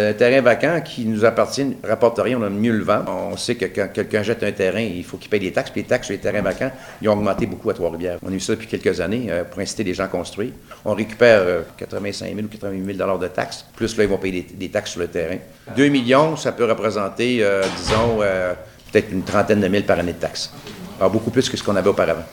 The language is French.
Euh, un terrain vacant qui nous appartient ne rapporte rien, on a mieux le vendre. On sait que quand quelqu'un jette un terrain, il faut qu'il paye des taxes. Puis les taxes sur les terrains vacants, ils ont augmenté beaucoup à Trois-Rivières. On a eu ça depuis quelques années euh, pour inciter les gens à construire. On récupère euh, 85 000 ou 88 000 de taxes. Plus là, ils vont payer des, taxes sur le terrain. 2 millions, ça peut représenter, disons, peut-être une trentaine de mille par année de taxes. Alors, beaucoup plus que ce qu'on avait auparavant.